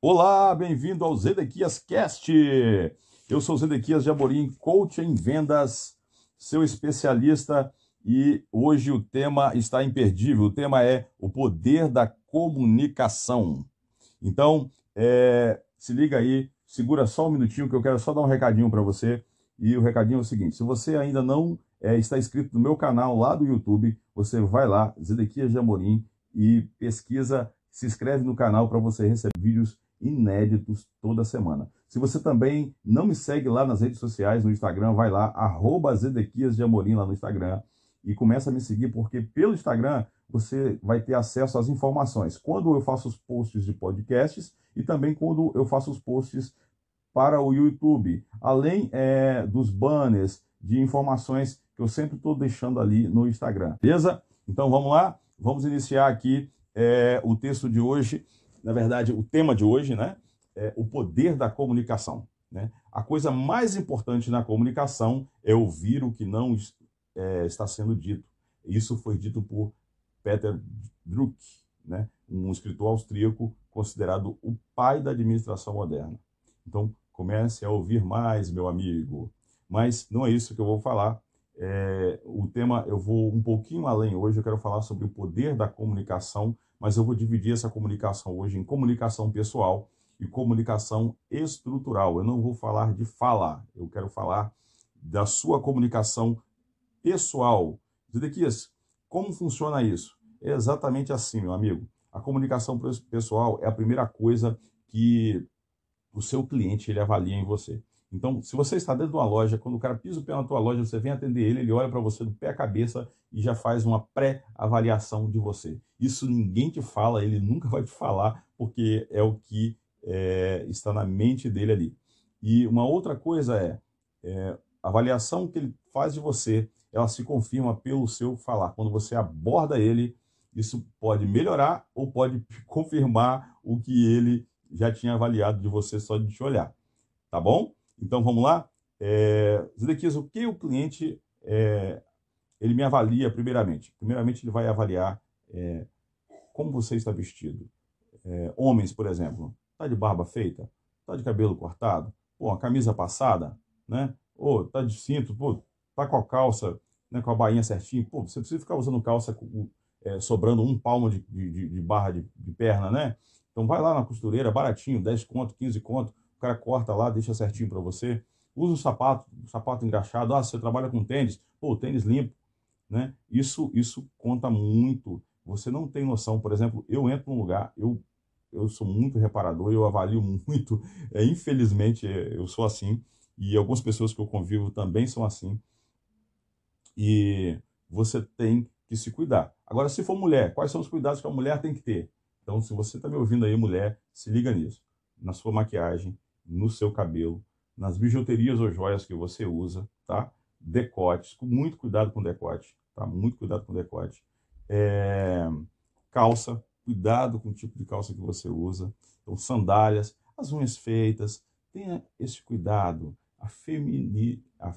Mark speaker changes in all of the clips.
Speaker 1: Olá, bem-vindo ao Zedequias Cast. Eu sou Zedequias Jaborim, coach em vendas, seu especialista, e hoje o tema está imperdível. O tema é o poder da comunicação. Então, é, se liga aí, segura só um minutinho que eu quero só dar um recadinho para você. E o recadinho é o seguinte: se você ainda não é, está inscrito no meu canal lá do YouTube, você vai lá, Zedequias Jamorim, e pesquisa, se inscreve no canal para você receber vídeos inéditos toda semana. Se você também não me segue lá nas redes sociais, no Instagram, vai lá, arroba Zedequias de Amorim lá no Instagram e começa a me seguir, porque pelo Instagram você vai ter acesso às informações. Quando eu faço os posts de podcasts e também quando eu faço os posts para o YouTube, além é, dos banners de informações que eu sempre estou deixando ali no Instagram. Beleza? Então vamos lá, vamos iniciar aqui é, o texto de hoje na verdade, o tema de hoje, né? É o poder da comunicação. Né? A coisa mais importante na comunicação é ouvir o que não é, está sendo dito. Isso foi dito por Peter Druck, né? um escritor austríaco considerado o pai da administração moderna. Então, comece a ouvir mais, meu amigo. Mas não é isso que eu vou falar. É, o tema, eu vou um pouquinho além hoje, eu quero falar sobre o poder da comunicação mas eu vou dividir essa comunicação hoje em comunicação pessoal e comunicação estrutural. Eu não vou falar de falar, eu quero falar da sua comunicação pessoal. Zedequias, como funciona isso? É exatamente assim, meu amigo. A comunicação pessoal é a primeira coisa que o seu cliente ele avalia em você. Então, se você está dentro de uma loja, quando o cara pisa o pé na tua loja, você vem atender ele, ele olha para você do pé à cabeça e já faz uma pré-avaliação de você. Isso ninguém te fala, ele nunca vai te falar, porque é o que é, está na mente dele ali. E uma outra coisa é, é, a avaliação que ele faz de você, ela se confirma pelo seu falar. Quando você aborda ele, isso pode melhorar ou pode confirmar o que ele já tinha avaliado de você só de te olhar. Tá bom? Então vamos lá? É, Zedequias, o que o cliente é, ele me avalia primeiramente? Primeiramente ele vai avaliar é, como você está vestido. É, homens, por exemplo, tá de barba feita, tá de cabelo cortado, pô, a camisa passada, né? Ou tá de cinto, pô, tá com a calça, né, com a bainha certinho, pô, você precisa ficar usando calça com, é, sobrando um palmo de, de, de barra de, de, perna, né? Então vai lá na costureira, baratinho, 10 conto, 15 conto, o cara corta lá, deixa certinho para você. Usa o sapato, o sapato engraxado. Ah, você trabalha com tênis, pô, tênis limpo, né? Isso, isso conta muito. Você não tem noção, por exemplo, eu entro num lugar, eu, eu sou muito reparador, eu avalio muito, é, infelizmente é, eu sou assim, e algumas pessoas que eu convivo também são assim, e você tem que se cuidar. Agora, se for mulher, quais são os cuidados que a mulher tem que ter? Então, se você está me ouvindo aí, mulher, se liga nisso. Na sua maquiagem, no seu cabelo, nas bijuterias ou joias que você usa, tá? Decotes, com muito cuidado com decote, tá? Muito cuidado com decote. É... Calça, cuidado com o tipo de calça que você usa. Então, sandálias, as unhas feitas, tenha esse cuidado. A femini... A...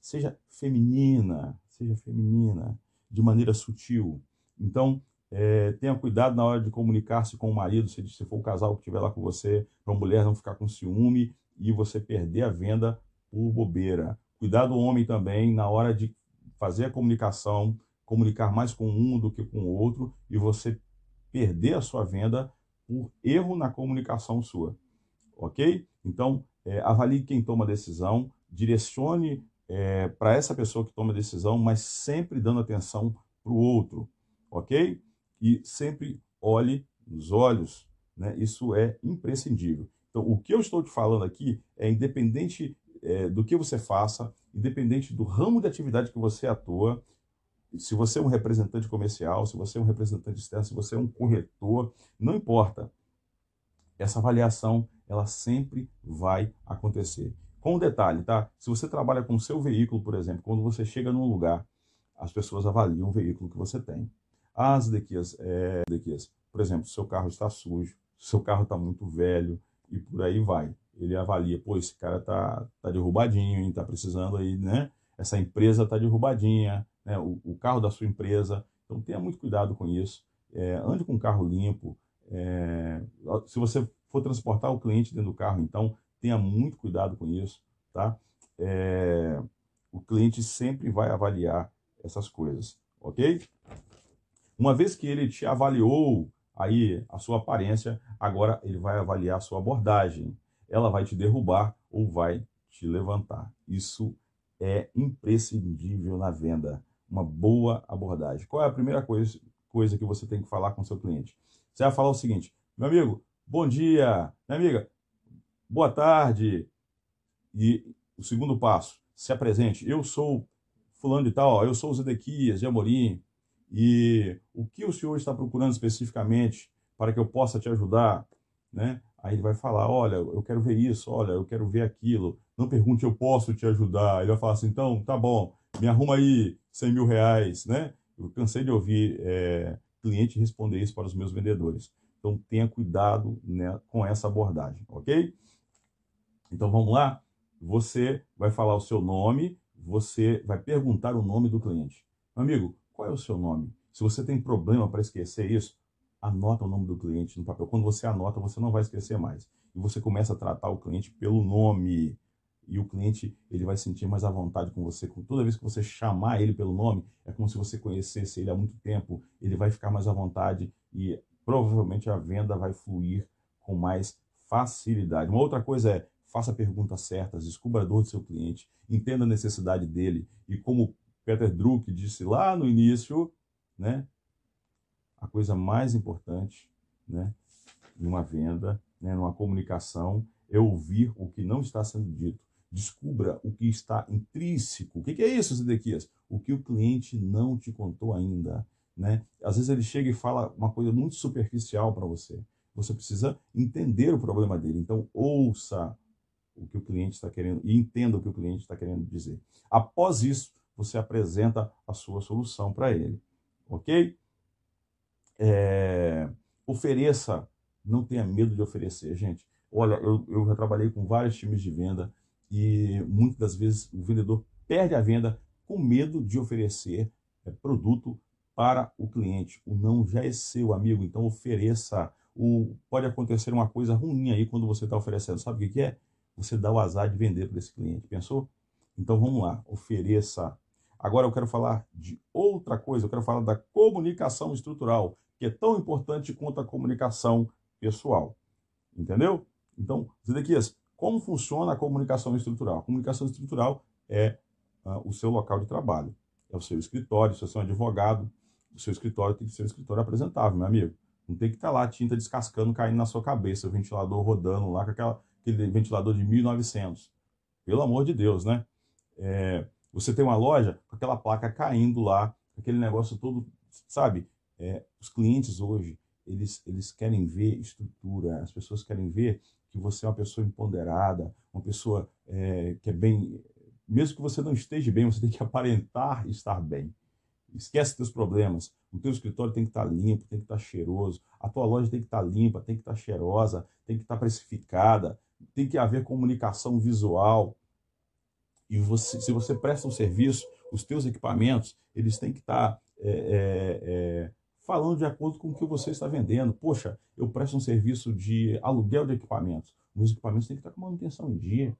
Speaker 1: Seja feminina, seja feminina, de maneira sutil. Então, é, tenha cuidado na hora de comunicar-se com o marido, se, se for o casal que estiver lá com você, para a mulher não ficar com ciúme e você perder a venda por bobeira. Cuidado o homem também na hora de fazer a comunicação, comunicar mais com um do que com o outro e você perder a sua venda por erro na comunicação sua. Ok? Então, é, avalie quem toma a decisão, direcione é, para essa pessoa que toma a decisão, mas sempre dando atenção para o outro. Ok? E sempre olhe nos olhos. Né? Isso é imprescindível. Então, o que eu estou te falando aqui é independente é, do que você faça, independente do ramo de atividade que você atua, se você é um representante comercial, se você é um representante externo, se você é um corretor, não importa. Essa avaliação, ela sempre vai acontecer. Com um detalhe, tá? Se você trabalha com o seu veículo, por exemplo, quando você chega num lugar, as pessoas avaliam o veículo que você tem. As Zedequias, é, por exemplo, seu carro está sujo, seu carro está muito velho e por aí vai. Ele avalia, pô, esse cara tá, tá derrubadinho, está precisando aí, né? Essa empresa tá derrubadinha, né? O, o, carro da sua empresa. Então tenha muito cuidado com isso. É, ande com carro limpo. É, se você for transportar o cliente dentro do carro, então tenha muito cuidado com isso, tá? É, o cliente sempre vai avaliar essas coisas, ok? Uma vez que ele te avaliou aí a sua aparência, agora ele vai avaliar a sua abordagem. Ela vai te derrubar ou vai te levantar. Isso é imprescindível na venda. Uma boa abordagem. Qual é a primeira coisa, coisa que você tem que falar com seu cliente? Você vai falar o seguinte: meu amigo, bom dia, minha amiga, boa tarde. E o segundo passo, se apresente. Eu sou fulano de tal, eu sou o Zedequias de Amorim, e o que o senhor está procurando especificamente para que eu possa te ajudar, né? Aí ele vai falar, olha, eu quero ver isso, olha, eu quero ver aquilo. Não pergunte, eu posso te ajudar. Ele vai falar assim, então, tá bom, me arruma aí 100 mil reais, né? Eu cansei de ouvir é, cliente responder isso para os meus vendedores. Então, tenha cuidado né, com essa abordagem, ok? Então, vamos lá? Você vai falar o seu nome, você vai perguntar o nome do cliente. Amigo, qual é o seu nome? Se você tem problema para esquecer isso, anota o nome do cliente no papel. Quando você anota, você não vai esquecer mais. E você começa a tratar o cliente pelo nome. E o cliente ele vai sentir mais à vontade com você. Toda vez que você chamar ele pelo nome, é como se você conhecesse ele há muito tempo. Ele vai ficar mais à vontade e provavelmente a venda vai fluir com mais facilidade. Uma outra coisa é faça perguntas certas, descubra a dor do seu cliente, entenda a necessidade dele e como Peter Druck disse lá no início, né? A coisa mais importante, né, numa venda, né, numa comunicação, é ouvir o que não está sendo dito. Descubra o que está intrínseco. O que é isso, Zedequias? O que o cliente não te contou ainda. Né? Às vezes ele chega e fala uma coisa muito superficial para você. Você precisa entender o problema dele. Então, ouça o que o cliente está querendo e entenda o que o cliente está querendo dizer. Após isso, você apresenta a sua solução para ele. Ok? É, ofereça, não tenha medo de oferecer, gente. Olha, eu, eu já trabalhei com vários times de venda e muitas das vezes o vendedor perde a venda com medo de oferecer é, produto para o cliente. O não já é seu, amigo, então ofereça. O, pode acontecer uma coisa ruim aí quando você está oferecendo. Sabe o que, que é? Você dá o azar de vender para esse cliente. Pensou? Então vamos lá, ofereça. Agora eu quero falar de outra coisa, eu quero falar da comunicação estrutural, que é tão importante quanto a comunicação pessoal. Entendeu? Então, Zedequias, como funciona a comunicação estrutural? A comunicação estrutural é uh, o seu local de trabalho, é o seu escritório, se você é um advogado, o seu escritório tem que ser um escritório apresentável, meu amigo. Não tem que estar lá a tinta descascando, caindo na sua cabeça, o ventilador rodando lá com aquela, aquele ventilador de 1900. Pelo amor de Deus, né? É, você tem uma loja com aquela placa caindo lá, aquele negócio todo, sabe? É, os clientes hoje, eles, eles querem ver estrutura, as pessoas querem ver que você é uma pessoa empoderada, uma pessoa é, que é bem. Mesmo que você não esteja bem, você tem que aparentar estar bem. Esquece teus problemas. O teu escritório tem que estar limpo, tem que estar cheiroso. A tua loja tem que estar limpa, tem que estar cheirosa, tem que estar precificada. Tem que haver comunicação visual. E você, se você presta um serviço, os teus equipamentos, eles têm que estar é, é, é, falando de acordo com o que você está vendendo. Poxa, eu presto um serviço de aluguel de equipamentos. Meus equipamentos têm que estar com manutenção em dia.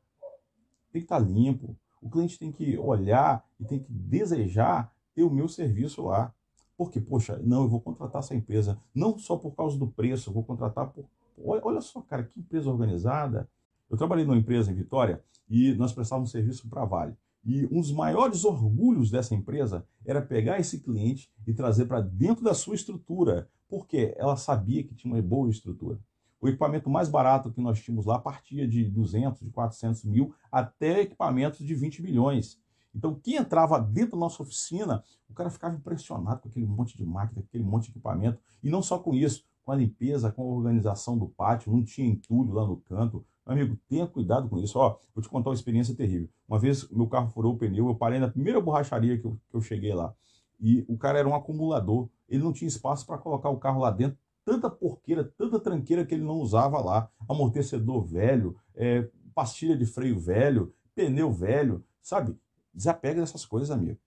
Speaker 1: Tem que estar limpo. O cliente tem que olhar e tem que desejar ter o meu serviço lá. Porque, poxa, não, eu vou contratar essa empresa, não só por causa do preço, vou contratar por. Olha só, cara, que empresa organizada. Eu trabalhei numa empresa em Vitória e nós prestávamos serviço para a Vale. E um dos maiores orgulhos dessa empresa era pegar esse cliente e trazer para dentro da sua estrutura, porque ela sabia que tinha uma boa estrutura. O equipamento mais barato que nós tínhamos lá partia de 200, de 400 mil, até equipamentos de 20 milhões. Então, quem entrava dentro da nossa oficina, o cara ficava impressionado com aquele monte de máquina, aquele monte de equipamento. E não só com isso, com a limpeza, com a organização do pátio, não tinha entulho lá no canto, amigo, tenha cuidado com isso. Ó, vou te contar uma experiência terrível. Uma vez meu carro furou o pneu, eu parei na primeira borracharia que eu, que eu cheguei lá. E o cara era um acumulador. Ele não tinha espaço para colocar o carro lá dentro. Tanta porqueira, tanta tranqueira que ele não usava lá. Amortecedor velho, é, pastilha de freio velho, pneu velho, sabe? Desapega dessas coisas, amigo.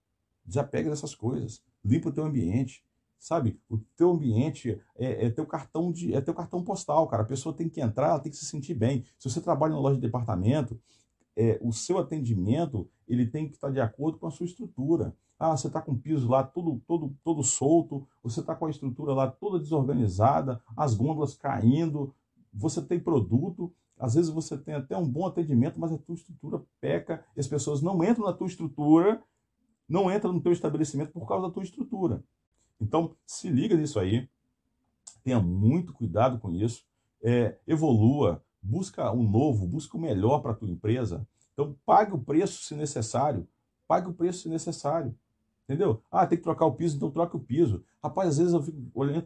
Speaker 1: Desapega dessas coisas. Limpa o teu ambiente. Sabe? O teu ambiente é, é, teu cartão de é teu cartão postal, cara. A pessoa tem que entrar, ela tem que se sentir bem. Se você trabalha na loja de departamento, é, o seu atendimento ele tem que estar de acordo com a sua estrutura. Ah, você está com o piso lá todo, todo, todo solto, você está com a estrutura lá toda desorganizada, as gôndolas caindo, você tem produto, às vezes você tem até um bom atendimento, mas a tua estrutura peca e as pessoas não entram na tua estrutura, não entram no teu estabelecimento por causa da tua estrutura. Então, se liga nisso aí, tenha muito cuidado com isso, é, evolua, busca o um novo, busca o melhor para a tua empresa. Então, pague o preço se necessário, pague o preço se necessário. Entendeu? Ah, tem que trocar o piso, então troque o piso. Rapaz, às vezes eu fico olhando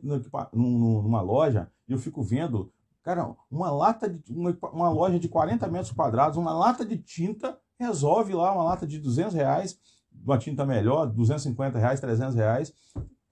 Speaker 1: numa loja e eu fico vendo, cara, uma lata de uma, uma loja de 40 metros quadrados, uma lata de tinta resolve lá uma lata de 200 reais, uma tinta melhor, 250 reais, 300 reais,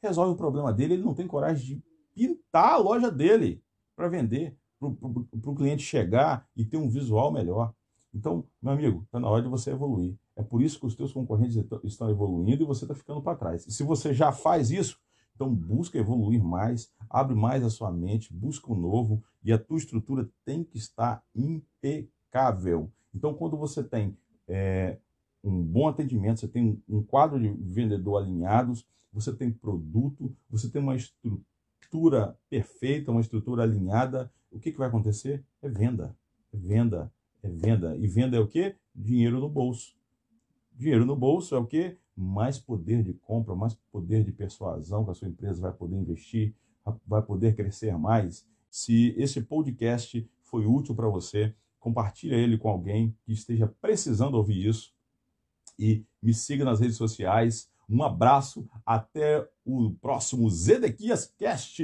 Speaker 1: resolve o problema dele. Ele não tem coragem de pintar a loja dele para vender, para o cliente chegar e ter um visual melhor. Então, meu amigo, está na hora de você evoluir. É por isso que os teus concorrentes estão evoluindo e você está ficando para trás. E se você já faz isso, então busca evoluir mais, abre mais a sua mente, busca o um novo e a tua estrutura tem que estar impecável. Então, quando você tem é, um bom atendimento, você tem um quadro de vendedor alinhados, você tem produto, você tem uma estrutura perfeita, uma estrutura alinhada, o que, que vai acontecer? É venda, é venda, é venda. E venda é o quê? Dinheiro no bolso. Dinheiro no bolso é o quê? Mais poder de compra, mais poder de persuasão que a sua empresa vai poder investir, vai poder crescer mais. Se esse podcast foi útil para você, compartilhe ele com alguém que esteja precisando ouvir isso e me siga nas redes sociais. Um abraço, até o próximo Zedequias Cast.